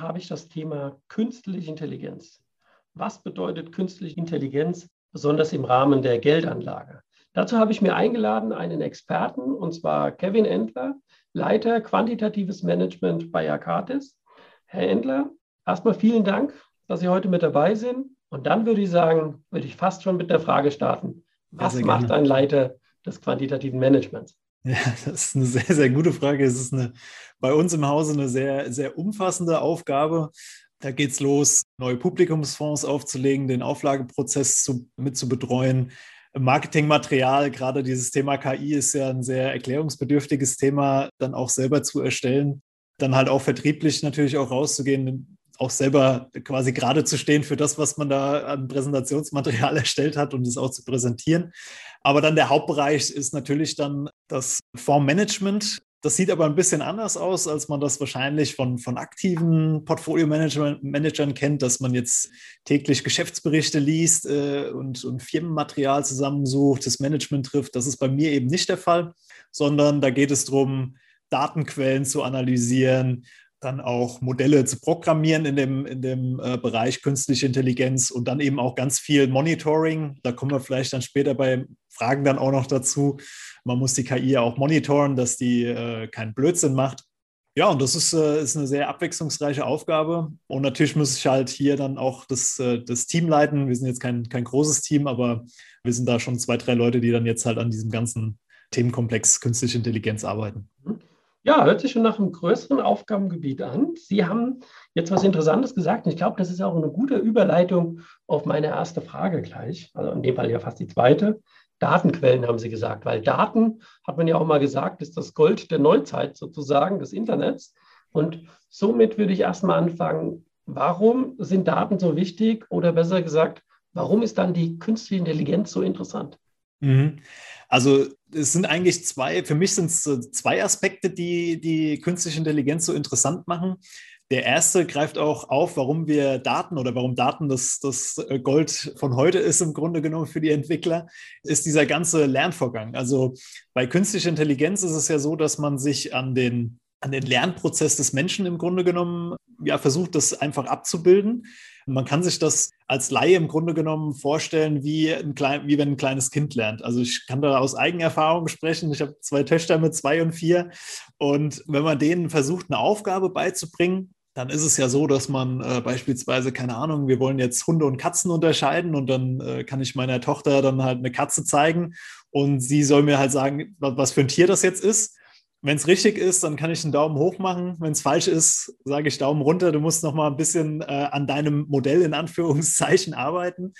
Habe ich das Thema künstliche Intelligenz. Was bedeutet künstliche Intelligenz, besonders im Rahmen der Geldanlage? Dazu habe ich mir eingeladen einen Experten, und zwar Kevin Endler, Leiter quantitatives Management bei Akatis. Herr Endler, erstmal vielen Dank, dass Sie heute mit dabei sind. Und dann würde ich sagen, würde ich fast schon mit der Frage starten. Was macht ein Leiter des quantitativen Managements? Ja, das ist eine sehr, sehr gute Frage. Es ist eine, bei uns im Hause eine sehr, sehr umfassende Aufgabe. Da geht es los, neue Publikumsfonds aufzulegen, den Auflageprozess zu, mit zu betreuen. Marketingmaterial, gerade dieses Thema KI ist ja ein sehr erklärungsbedürftiges Thema, dann auch selber zu erstellen. Dann halt auch vertrieblich natürlich auch rauszugehen, auch selber quasi gerade zu stehen für das, was man da an Präsentationsmaterial erstellt hat und es auch zu präsentieren. Aber dann der Hauptbereich ist natürlich dann das Fondsmanagement. Das sieht aber ein bisschen anders aus, als man das wahrscheinlich von, von aktiven Portfolio-Managern kennt, dass man jetzt täglich Geschäftsberichte liest äh, und, und Firmenmaterial zusammensucht, das Management trifft. Das ist bei mir eben nicht der Fall, sondern da geht es darum, Datenquellen zu analysieren, dann auch Modelle zu programmieren in dem, in dem äh, Bereich künstliche Intelligenz und dann eben auch ganz viel Monitoring. Da kommen wir vielleicht dann später bei Fragen dann auch noch dazu. Man muss die KI auch monitoren, dass die äh, keinen Blödsinn macht. Ja, und das ist, äh, ist eine sehr abwechslungsreiche Aufgabe. Und natürlich muss ich halt hier dann auch das, äh, das Team leiten. Wir sind jetzt kein, kein großes Team, aber wir sind da schon zwei, drei Leute, die dann jetzt halt an diesem ganzen Themenkomplex künstliche Intelligenz arbeiten. Mhm. Ja, hört sich schon nach einem größeren Aufgabengebiet an. Sie haben jetzt was Interessantes gesagt. Und ich glaube, das ist auch eine gute Überleitung auf meine erste Frage gleich. Also in dem Fall ja fast die zweite. Datenquellen haben Sie gesagt, weil Daten, hat man ja auch mal gesagt, ist das Gold der Neuzeit sozusagen des Internets. Und somit würde ich erstmal anfangen, warum sind Daten so wichtig oder besser gesagt, warum ist dann die künstliche Intelligenz so interessant? Mhm. Also es sind eigentlich zwei, für mich sind es zwei Aspekte, die die künstliche Intelligenz so interessant machen. Der erste greift auch auf, warum wir Daten oder warum Daten das, das Gold von heute ist im Grunde genommen für die Entwickler, ist dieser ganze Lernvorgang. Also bei künstlicher Intelligenz ist es ja so, dass man sich an den, an den Lernprozess des Menschen im Grunde genommen ja, versucht, das einfach abzubilden. Man kann sich das als Laie im Grunde genommen vorstellen, wie, ein klein, wie wenn ein kleines Kind lernt. Also ich kann da aus Eigenerfahrung sprechen. Ich habe zwei Töchter mit zwei und vier. Und wenn man denen versucht, eine Aufgabe beizubringen, dann ist es ja so, dass man äh, beispielsweise, keine Ahnung, wir wollen jetzt Hunde und Katzen unterscheiden und dann äh, kann ich meiner Tochter dann halt eine Katze zeigen und sie soll mir halt sagen, was für ein Tier das jetzt ist. Wenn es richtig ist, dann kann ich einen Daumen hoch machen. Wenn es falsch ist, sage ich Daumen runter. Du musst noch mal ein bisschen äh, an deinem Modell in Anführungszeichen arbeiten.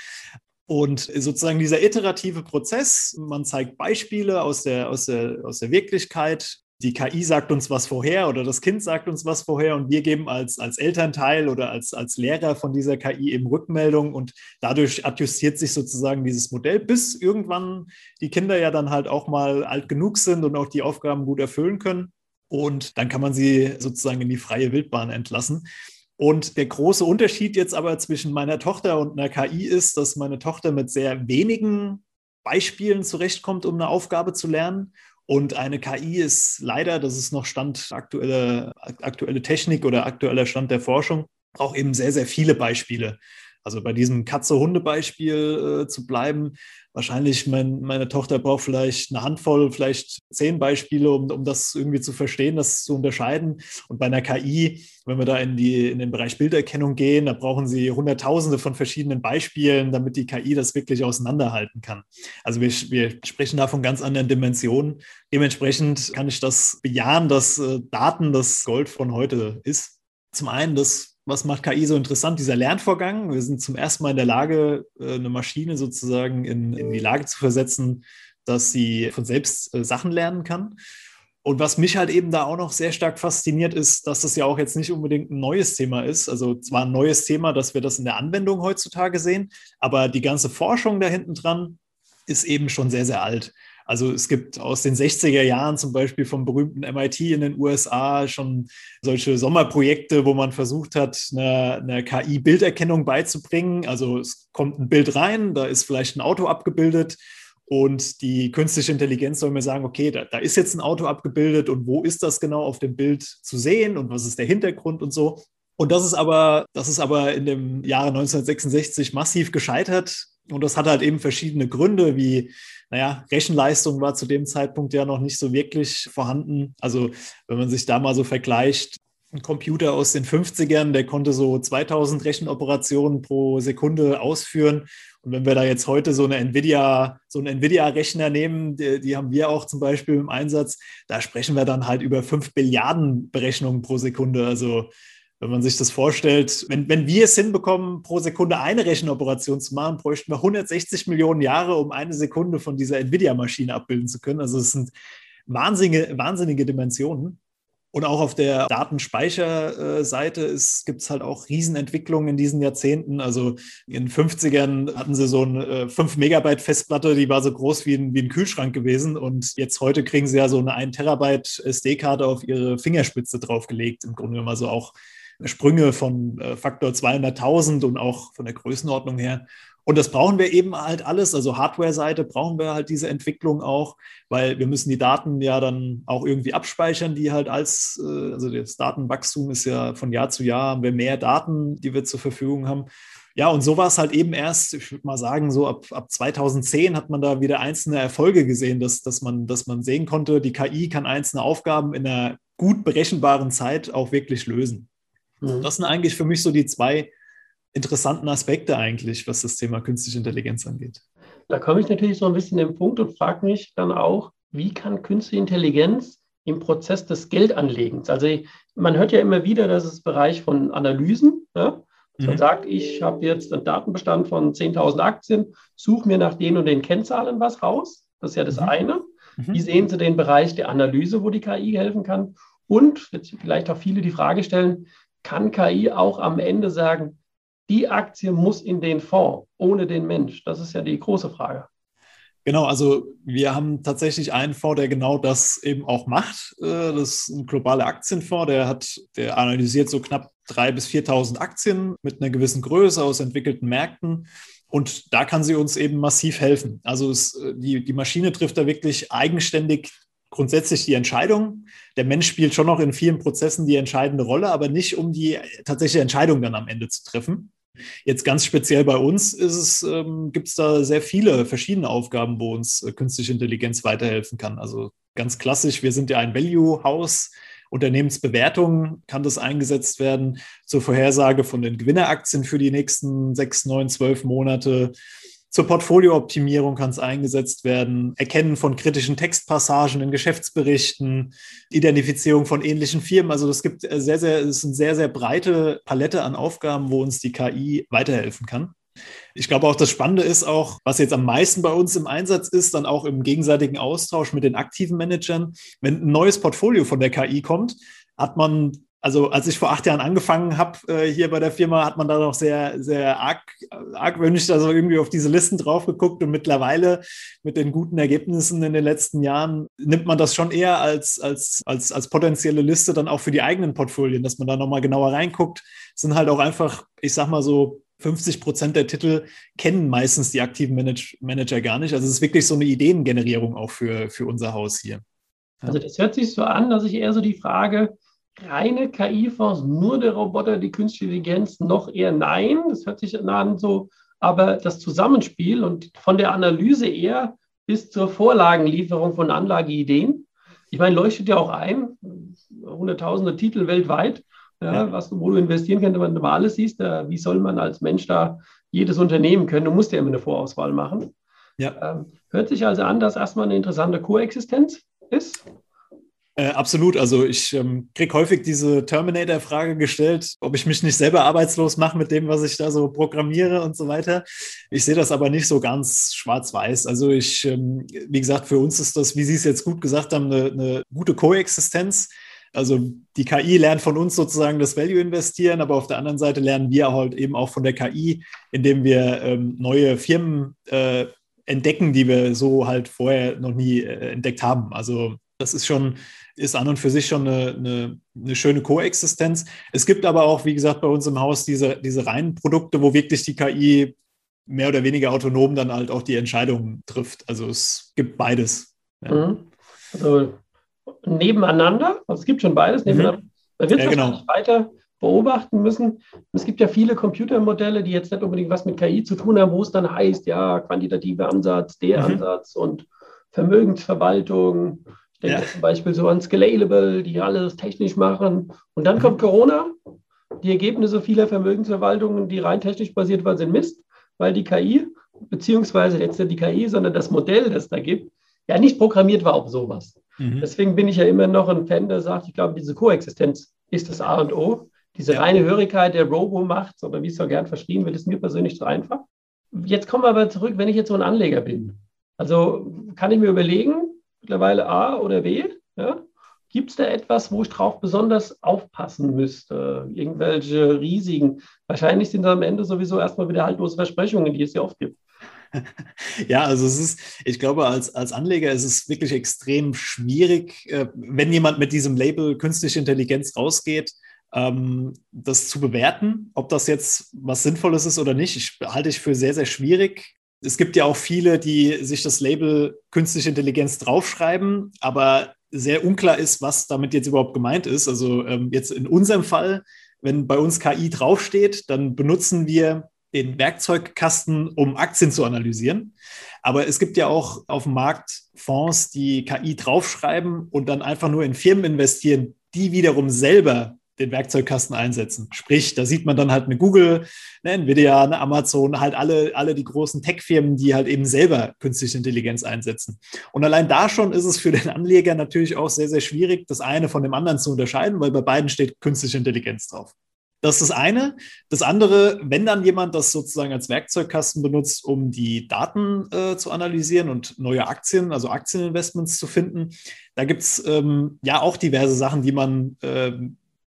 Und sozusagen dieser iterative Prozess, man zeigt Beispiele aus der, aus der, aus der Wirklichkeit, die KI sagt uns was vorher oder das Kind sagt uns was vorher und wir geben als, als Elternteil oder als, als Lehrer von dieser KI eben Rückmeldung und dadurch adjustiert sich sozusagen dieses Modell, bis irgendwann die Kinder ja dann halt auch mal alt genug sind und auch die Aufgaben gut erfüllen können. Und dann kann man sie sozusagen in die freie Wildbahn entlassen. Und der große Unterschied jetzt aber zwischen meiner Tochter und einer KI ist, dass meine Tochter mit sehr wenigen Beispielen zurechtkommt, um eine Aufgabe zu lernen und eine KI ist leider, das ist noch Stand aktuelle, aktuelle Technik oder aktueller Stand der Forschung, braucht eben sehr, sehr viele Beispiele. Also bei diesem Katze-Hunde-Beispiel äh, zu bleiben, wahrscheinlich mein, meine Tochter braucht vielleicht eine Handvoll, vielleicht zehn Beispiele, um, um das irgendwie zu verstehen, das zu unterscheiden. Und bei einer KI, wenn wir da in, die, in den Bereich Bilderkennung gehen, da brauchen sie Hunderttausende von verschiedenen Beispielen, damit die KI das wirklich auseinanderhalten kann. Also wir, wir sprechen da von ganz anderen Dimensionen. Dementsprechend kann ich das bejahen, dass äh, Daten das Gold von heute ist. Zum einen das was macht KI so interessant? Dieser Lernvorgang. Wir sind zum ersten Mal in der Lage, äh, eine Maschine sozusagen in, in die Lage zu versetzen, dass sie von selbst äh, Sachen lernen kann. Und was mich halt eben da auch noch sehr stark fasziniert, ist, dass das ja auch jetzt nicht unbedingt ein neues Thema ist. Also zwar ein neues Thema, dass wir das in der Anwendung heutzutage sehen, aber die ganze Forschung da hinten dran ist eben schon sehr, sehr alt. Also es gibt aus den 60er Jahren zum Beispiel vom berühmten MIT in den USA schon solche Sommerprojekte, wo man versucht hat, eine, eine KI-Bilderkennung beizubringen. Also es kommt ein Bild rein, da ist vielleicht ein Auto abgebildet und die künstliche Intelligenz soll mir sagen, okay, da, da, ist jetzt ein Auto abgebildet und wo ist das genau auf dem Bild zu sehen und was ist der Hintergrund und so. Und das ist aber, das ist aber in dem Jahre 1966 massiv gescheitert. Und das hat halt eben verschiedene Gründe, wie, naja, Rechenleistung war zu dem Zeitpunkt ja noch nicht so wirklich vorhanden. Also, wenn man sich da mal so vergleicht, ein Computer aus den 50ern, der konnte so 2000 Rechenoperationen pro Sekunde ausführen. Und wenn wir da jetzt heute so eine Nvidia, so einen Nvidia-Rechner nehmen, die, die, haben wir auch zum Beispiel im Einsatz, da sprechen wir dann halt über 5 Billiarden Berechnungen pro Sekunde. Also wenn man sich das vorstellt, wenn, wenn wir es hinbekommen, pro Sekunde eine Rechenoperation zu machen, bräuchten wir 160 Millionen Jahre, um eine Sekunde von dieser Nvidia-Maschine abbilden zu können. Also es sind wahnsinnige, wahnsinnige Dimensionen. Und auch auf der Datenspeicherseite gibt es halt auch Riesenentwicklungen in diesen Jahrzehnten. Also in den 50ern hatten sie so eine 5 äh, Megabyte Festplatte, die war so groß wie ein, wie ein Kühlschrank gewesen. Und jetzt heute kriegen sie ja so eine 1 Terabyte SD-Karte auf ihre Fingerspitze draufgelegt. Im Grunde genommen also auch Sprünge von äh, Faktor 200.000 und auch von der Größenordnung her. Und das brauchen wir eben halt alles. Also Hardware-Seite brauchen wir halt diese Entwicklung auch, weil wir müssen die Daten ja dann auch irgendwie abspeichern, die halt als, äh, also das Datenwachstum ist ja von Jahr zu Jahr, haben wir mehr Daten, die wir zur Verfügung haben. Ja, und so war es halt eben erst, ich würde mal sagen, so ab, ab 2010 hat man da wieder einzelne Erfolge gesehen, dass, dass, man, dass man sehen konnte, die KI kann einzelne Aufgaben in einer gut berechenbaren Zeit auch wirklich lösen. Mhm. Das sind eigentlich für mich so die zwei interessanten Aspekte eigentlich, was das Thema künstliche Intelligenz angeht. Da komme ich natürlich so ein bisschen in den Punkt und frage mich dann auch, wie kann künstliche Intelligenz im Prozess des Geldanlegens, also man hört ja immer wieder, dass es Bereich von Analysen, ja, dass man mhm. sagt, ich habe jetzt einen Datenbestand von 10.000 Aktien, suche mir nach den und den Kennzahlen was raus. Das ist ja das mhm. eine. Mhm. Wie sehen Sie den Bereich der Analyse, wo die KI helfen kann? Und jetzt vielleicht auch viele die Frage stellen, kann KI auch am Ende sagen, die Aktie muss in den Fonds ohne den Mensch? Das ist ja die große Frage. Genau, also wir haben tatsächlich einen Fonds, der genau das eben auch macht. Äh, das ist ein globaler Aktienfonds, der hat, der analysiert so knapp 3.000 bis 4.000 Aktien mit einer gewissen Größe aus entwickelten Märkten. Und da kann sie uns eben massiv helfen. Also es, die, die Maschine trifft da wirklich eigenständig grundsätzlich die Entscheidung. Der Mensch spielt schon noch in vielen Prozessen die entscheidende Rolle, aber nicht um die tatsächliche Entscheidung dann am Ende zu treffen. Jetzt ganz speziell bei uns ist ähm, gibt es da sehr viele verschiedene Aufgaben, wo uns äh, künstliche Intelligenz weiterhelfen kann. Also ganz klassisch, wir sind ja ein Value-House. Unternehmensbewertung kann das eingesetzt werden zur Vorhersage von den Gewinneraktien für die nächsten sechs, neun, zwölf Monate zur Portfoliooptimierung kann es eingesetzt werden, Erkennen von kritischen Textpassagen in Geschäftsberichten, Identifizierung von ähnlichen Firmen. Also es gibt sehr, sehr, es ist eine sehr, sehr breite Palette an Aufgaben, wo uns die KI weiterhelfen kann. Ich glaube auch, das Spannende ist auch, was jetzt am meisten bei uns im Einsatz ist, dann auch im gegenseitigen Austausch mit den aktiven Managern. Wenn ein neues Portfolio von der KI kommt, hat man also als ich vor acht Jahren angefangen habe äh, hier bei der Firma, hat man da noch sehr, sehr arg, argwöhnisch also irgendwie auf diese Listen drauf geguckt und mittlerweile mit den guten Ergebnissen in den letzten Jahren nimmt man das schon eher als, als, als, als potenzielle Liste dann auch für die eigenen Portfolien, dass man da nochmal genauer reinguckt. Es sind halt auch einfach, ich sag mal so, 50 Prozent der Titel kennen meistens die aktiven Manage Manager gar nicht. Also es ist wirklich so eine Ideengenerierung auch für, für unser Haus hier. Also das hört sich so an, dass ich eher so die Frage reine KI-Fonds, nur der Roboter, die künstliche Intelligenz, noch eher nein. Das hört sich an so, aber das Zusammenspiel und von der Analyse eher bis zur Vorlagenlieferung von Anlageideen. Ich meine, leuchtet ja auch ein, hunderttausende Titel weltweit, ja, ja. Was, wo du investieren kannst, wenn du mal alles siehst, wie soll man als Mensch da jedes Unternehmen können? Du musst ja immer eine Vorauswahl machen. Ja. Ähm, hört sich also an, dass erstmal eine interessante Koexistenz ist. Äh, absolut. Also ich ähm, kriege häufig diese Terminator-Frage gestellt, ob ich mich nicht selber arbeitslos mache mit dem, was ich da so programmiere und so weiter. Ich sehe das aber nicht so ganz schwarz-weiß. Also ich, ähm, wie gesagt, für uns ist das, wie Sie es jetzt gut gesagt haben, eine, eine gute Koexistenz. Also die KI lernt von uns sozusagen das Value investieren, aber auf der anderen Seite lernen wir halt eben auch von der KI, indem wir ähm, neue Firmen äh, entdecken, die wir so halt vorher noch nie äh, entdeckt haben. Also das ist schon, ist an und für sich schon eine, eine, eine, schöne Koexistenz. Es gibt aber auch, wie gesagt, bei uns im Haus diese, diese reinen Produkte, wo wirklich die KI mehr oder weniger autonom dann halt auch die Entscheidungen trifft. Also es gibt beides. Ja. Mhm. Also nebeneinander, also es gibt schon beides mhm. nebeneinander. Mhm. Man wird ja, genau. weiter beobachten müssen. Es gibt ja viele Computermodelle, die jetzt nicht unbedingt was mit KI zu tun haben, wo es dann heißt, ja, quantitativer Ansatz, der mhm. Ansatz und Vermögensverwaltung. Ich denke ja. zum Beispiel so an Scalable, die alles technisch machen. Und dann mhm. kommt Corona. Die Ergebnisse vieler Vermögensverwaltungen, die rein technisch basiert waren, sind Mist, weil die KI, beziehungsweise jetzt nicht die KI, sondern das Modell, das da gibt, ja nicht programmiert war auf sowas. Mhm. Deswegen bin ich ja immer noch ein Fan, der sagt, ich glaube, diese Koexistenz ist das A und O. Diese ja. reine Hörigkeit der Robo-Macht, oder wie es so gern verschrieben wird, ist mir persönlich zu einfach. Jetzt kommen wir aber zurück, wenn ich jetzt so ein Anleger bin. Also kann ich mir überlegen, mittlerweile A oder B, ja? Gibt es da etwas, wo ich drauf besonders aufpassen müsste? Irgendwelche Risiken? Wahrscheinlich sind da am Ende sowieso erstmal wieder haltlose Versprechungen, die es ja oft gibt. Ja, also es ist, ich glaube, als, als Anleger ist es wirklich extrem schwierig, äh, wenn jemand mit diesem Label künstliche Intelligenz rausgeht, ähm, das zu bewerten, ob das jetzt was Sinnvolles ist oder nicht. Ich halte ich für sehr, sehr schwierig. Es gibt ja auch viele, die sich das Label künstliche Intelligenz draufschreiben, aber sehr unklar ist, was damit jetzt überhaupt gemeint ist. Also ähm, jetzt in unserem Fall, wenn bei uns KI draufsteht, dann benutzen wir den Werkzeugkasten, um Aktien zu analysieren. Aber es gibt ja auch auf dem Markt Fonds, die KI draufschreiben und dann einfach nur in Firmen investieren, die wiederum selber den Werkzeugkasten einsetzen. Sprich, da sieht man dann halt eine Google, eine Nvidia, eine Amazon, halt alle, alle die großen Tech-Firmen, die halt eben selber künstliche Intelligenz einsetzen. Und allein da schon ist es für den Anleger natürlich auch sehr, sehr schwierig, das eine von dem anderen zu unterscheiden, weil bei beiden steht künstliche Intelligenz drauf. Das ist das eine. Das andere, wenn dann jemand das sozusagen als Werkzeugkasten benutzt, um die Daten äh, zu analysieren und neue Aktien, also Aktieninvestments zu finden, da gibt es ähm, ja auch diverse Sachen, die man äh,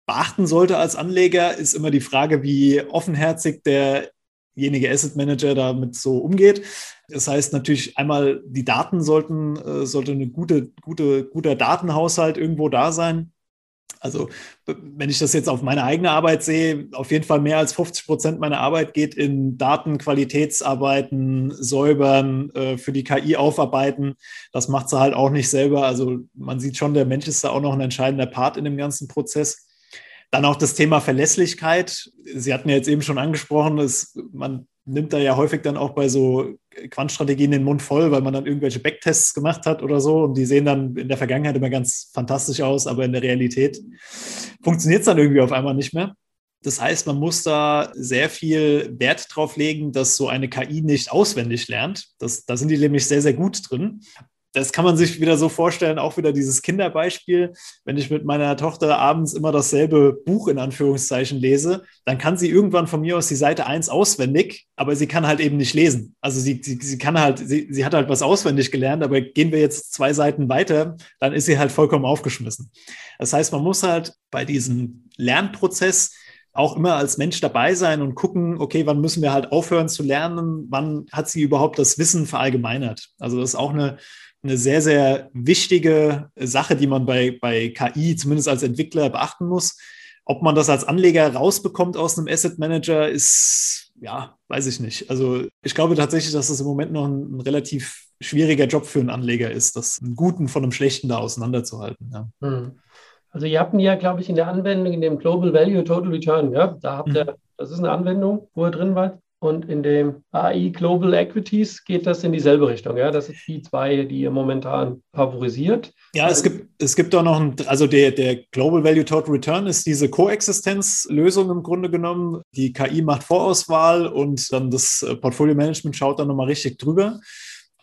beachten sollte als Anleger, ist immer die Frage, wie offenherzig derjenige Asset Manager damit so umgeht. Das heißt natürlich einmal, die Daten sollten, äh, sollte eine gute, gute, guter Datenhaushalt irgendwo da sein. Also wenn ich das jetzt auf meine eigene Arbeit sehe, auf jeden Fall mehr als 50 Prozent meiner Arbeit geht in Datenqualitätsarbeiten, säubern, äh, für die KI aufarbeiten. Das macht sie halt auch nicht selber. Also man sieht schon, der Mensch ist da auch noch ein entscheidender Part in dem ganzen Prozess. Dann auch das Thema Verlässlichkeit. Sie hatten ja jetzt eben schon angesprochen, dass man nimmt da ja häufig dann auch bei so Quantstrategien den Mund voll, weil man dann irgendwelche Backtests gemacht hat oder so und die sehen dann in der Vergangenheit immer ganz fantastisch aus, aber in der Realität funktioniert es dann irgendwie auf einmal nicht mehr. Das heißt, man muss da sehr viel Wert drauf legen, dass so eine KI nicht auswendig lernt. Das, da sind die nämlich sehr, sehr gut drin das kann man sich wieder so vorstellen, auch wieder dieses Kinderbeispiel. Wenn ich mit meiner Tochter abends immer dasselbe Buch in Anführungszeichen lese, dann kann sie irgendwann von mir aus die Seite 1 auswendig, aber sie kann halt eben nicht lesen. Also sie, sie, sie kann halt, sie, sie hat halt was auswendig gelernt, aber gehen wir jetzt zwei Seiten weiter, dann ist sie halt vollkommen aufgeschmissen. Das heißt, man muss halt bei diesem Lernprozess auch immer als Mensch dabei sein und gucken, okay, wann müssen wir halt aufhören zu lernen, wann hat sie überhaupt das Wissen verallgemeinert. Also das ist auch eine, eine sehr, sehr wichtige Sache, die man bei, bei KI zumindest als Entwickler beachten muss. Ob man das als Anleger rausbekommt aus einem Asset Manager, ist, ja, weiß ich nicht. Also ich glaube tatsächlich, dass das im Moment noch ein, ein relativ schwieriger Job für einen Anleger ist, das einen guten von einem schlechten da auseinanderzuhalten. Ja. Hm. Also ihr habt ihn ja, glaube ich, in der Anwendung, in dem Global Value Total Return, ja, da habt ihr, mhm. das ist eine Anwendung, wo ihr drin wart. Und in dem AI Global Equities geht das in dieselbe Richtung. Ja? Das ist die zwei, die ihr momentan favorisiert. Ja, es gibt, es gibt auch noch ein, also der, der Global Value Total Return ist diese Koexistenzlösung im Grunde genommen. Die KI macht Vorauswahl und dann das Portfolio Management schaut dann nochmal richtig drüber.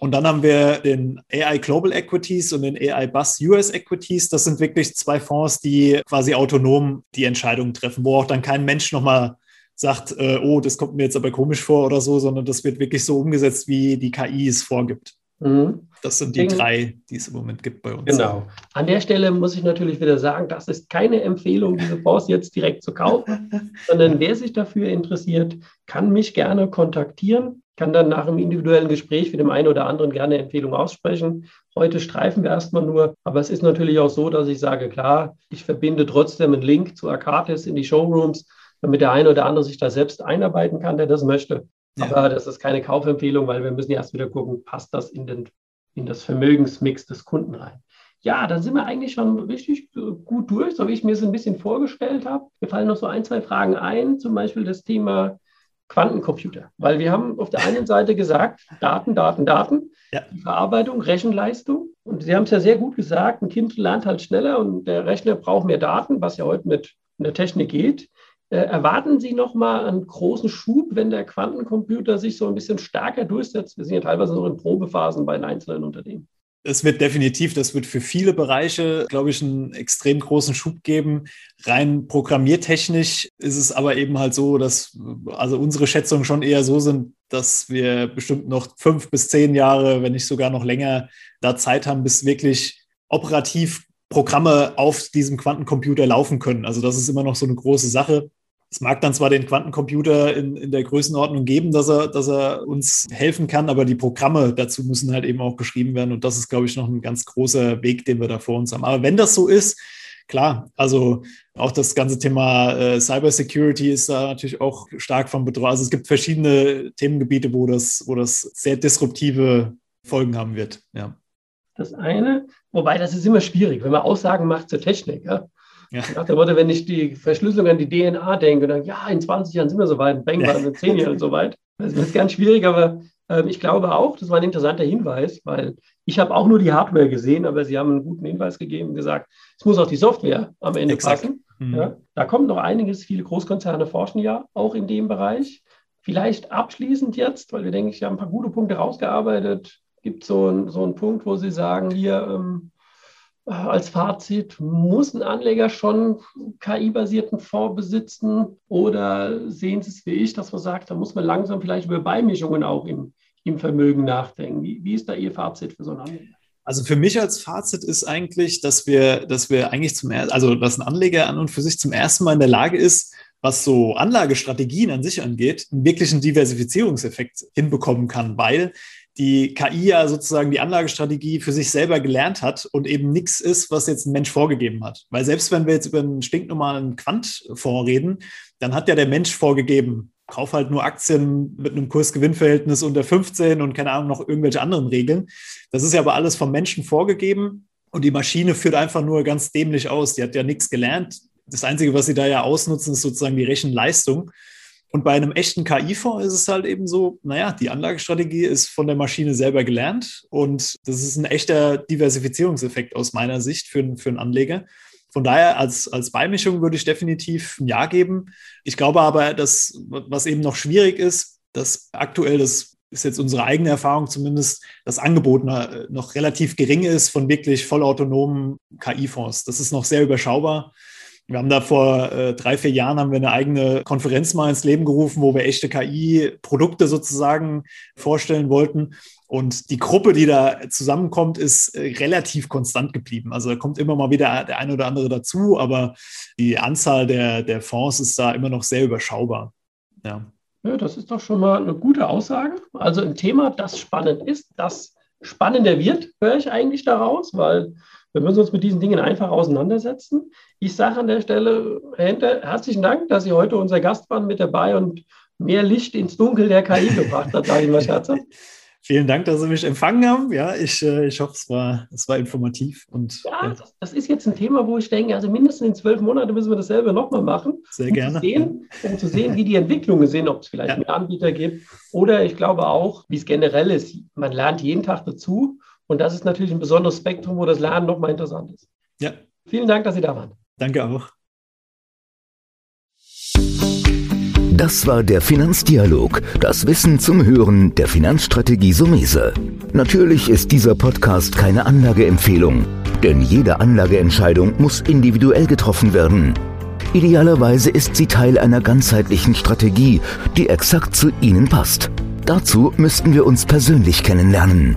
Und dann haben wir den AI Global Equities und den AI Bus US Equities. Das sind wirklich zwei Fonds, die quasi autonom die Entscheidungen treffen, wo auch dann kein Mensch nochmal sagt, äh, oh, das kommt mir jetzt aber komisch vor oder so, sondern das wird wirklich so umgesetzt, wie die KI es vorgibt. Mhm. Das sind die drei, die es im Moment gibt bei uns. Genau. An der Stelle muss ich natürlich wieder sagen, das ist keine Empfehlung, diese Fonds jetzt direkt zu kaufen, sondern wer sich dafür interessiert, kann mich gerne kontaktieren, kann dann nach einem individuellen Gespräch für den einen oder anderen gerne Empfehlung aussprechen. Heute streifen wir erstmal nur, aber es ist natürlich auch so, dass ich sage, klar, ich verbinde trotzdem einen Link zu Akatis in die Showrooms, damit der eine oder andere sich da selbst einarbeiten kann, der das möchte. Ja. Aber das ist keine Kaufempfehlung, weil wir müssen erst wieder gucken, passt das in, den, in das Vermögensmix des Kunden rein. Ja, dann sind wir eigentlich schon richtig gut durch, so wie ich mir es ein bisschen vorgestellt habe. Mir fallen noch so ein, zwei Fragen ein, zum Beispiel das Thema Quantencomputer. Weil wir haben auf der einen Seite gesagt, Daten, Daten, Daten, ja. Verarbeitung, Rechenleistung. Und Sie haben es ja sehr gut gesagt, ein Kind lernt halt schneller und der Rechner braucht mehr Daten, was ja heute mit der Technik geht. Äh, erwarten Sie nochmal einen großen Schub, wenn der Quantencomputer sich so ein bisschen stärker durchsetzt? Wir sind ja teilweise noch in Probephasen bei den einzelnen Unternehmen. Es wird definitiv, das wird für viele Bereiche, glaube ich, einen extrem großen Schub geben. Rein programmiertechnisch ist es aber eben halt so, dass also unsere Schätzungen schon eher so sind, dass wir bestimmt noch fünf bis zehn Jahre, wenn nicht sogar noch länger, da Zeit haben, bis wirklich operativ Programme auf diesem Quantencomputer laufen können. Also das ist immer noch so eine große Sache. Es mag dann zwar den Quantencomputer in, in der Größenordnung geben, dass er, dass er uns helfen kann, aber die Programme dazu müssen halt eben auch geschrieben werden. Und das ist, glaube ich, noch ein ganz großer Weg, den wir da vor uns haben. Aber wenn das so ist, klar, also auch das ganze Thema äh, Cybersecurity ist da natürlich auch stark von Betrug. Also es gibt verschiedene Themengebiete, wo das, wo das sehr disruptive Folgen haben wird. Ja. Das eine, wobei das ist immer schwierig, wenn man Aussagen macht zur Technik. Ja? Ja. Nach der Worte, wenn ich die Verschlüsselung an die DNA denke, dann ja, in 20 Jahren sind wir so weit, bang, ja. in 10 Jahren so weit. Das ist ganz schwierig, aber äh, ich glaube auch, das war ein interessanter Hinweis, weil ich habe auch nur die Hardware gesehen, aber Sie haben einen guten Hinweis gegeben und gesagt, es muss auch die Software am Ende Exakt. passen. Mhm. Ja, da kommt noch einiges, viele Großkonzerne forschen ja auch in dem Bereich. Vielleicht abschließend jetzt, weil wir denken, ich habe ein paar gute Punkte rausgearbeitet, gibt es so, so einen Punkt, wo Sie sagen, hier, ähm, als Fazit, muss ein Anleger schon KI-basierten Fonds besitzen oder sehen Sie es wie ich, dass man sagt, da muss man langsam vielleicht über Beimischungen auch im, im Vermögen nachdenken? Wie, wie ist da Ihr Fazit für so einen Anleger? Also für mich als Fazit ist eigentlich, dass wir, dass wir eigentlich zum ersten, also dass ein Anleger an und für sich zum ersten Mal in der Lage ist, was so Anlagestrategien an sich angeht, einen wirklichen Diversifizierungseffekt hinbekommen kann, weil die KI ja sozusagen die Anlagestrategie für sich selber gelernt hat und eben nichts ist, was jetzt ein Mensch vorgegeben hat. Weil selbst wenn wir jetzt über einen stinknormalen Quantfonds reden, dann hat ja der Mensch vorgegeben, kauf halt nur Aktien mit einem Kurs-Gewinn-Verhältnis unter 15 und keine Ahnung, noch irgendwelche anderen Regeln. Das ist ja aber alles vom Menschen vorgegeben und die Maschine führt einfach nur ganz dämlich aus. Die hat ja nichts gelernt. Das Einzige, was sie da ja ausnutzen, ist sozusagen die Rechenleistung. Und bei einem echten KI-Fonds ist es halt eben so, naja, die Anlagestrategie ist von der Maschine selber gelernt und das ist ein echter Diversifizierungseffekt aus meiner Sicht für, für einen Anleger. Von daher als, als Beimischung würde ich definitiv ein Ja geben. Ich glaube aber, dass was eben noch schwierig ist, dass aktuell das ist jetzt unsere eigene Erfahrung zumindest, das Angebot noch relativ gering ist von wirklich vollautonomen KI-Fonds. Das ist noch sehr überschaubar. Wir haben da vor äh, drei, vier Jahren haben wir eine eigene Konferenz mal ins Leben gerufen, wo wir echte KI-Produkte sozusagen vorstellen wollten. Und die Gruppe, die da zusammenkommt, ist äh, relativ konstant geblieben. Also da kommt immer mal wieder der eine oder andere dazu, aber die Anzahl der, der Fonds ist da immer noch sehr überschaubar. Ja. ja, das ist doch schon mal eine gute Aussage. Also ein Thema, das spannend ist, das spannender wird, höre ich eigentlich daraus, weil wir müssen uns mit diesen Dingen einfach auseinandersetzen. Ich sage an der Stelle, Herr Hente, herzlichen Dank, dass Sie heute unser Gast waren mit dabei und mehr Licht ins Dunkel der KI gebracht hat, sage ich mal scherzhaft. Vielen Dank, dass Sie mich empfangen haben. Ja, ich, äh, ich hoffe, es war, es war informativ. Und, ja, ja. Das, das, ist jetzt ein Thema, wo ich denke, also mindestens in zwölf Monaten müssen wir dasselbe nochmal machen. Sehr um gerne. Zu sehen, um zu sehen, wie die Entwicklungen sind, ob es vielleicht ja. mehr Anbieter gibt. Oder ich glaube auch, wie es generell ist. Man lernt jeden Tag dazu. Und das ist natürlich ein besonderes Spektrum, wo das Lernen nochmal interessant ist. Ja. Vielen Dank, dass Sie da waren. Danke auch. Das war der Finanzdialog, das Wissen zum Hören der Finanzstrategie Sumese. Natürlich ist dieser Podcast keine Anlageempfehlung, denn jede Anlageentscheidung muss individuell getroffen werden. Idealerweise ist sie Teil einer ganzheitlichen Strategie, die exakt zu Ihnen passt. Dazu müssten wir uns persönlich kennenlernen.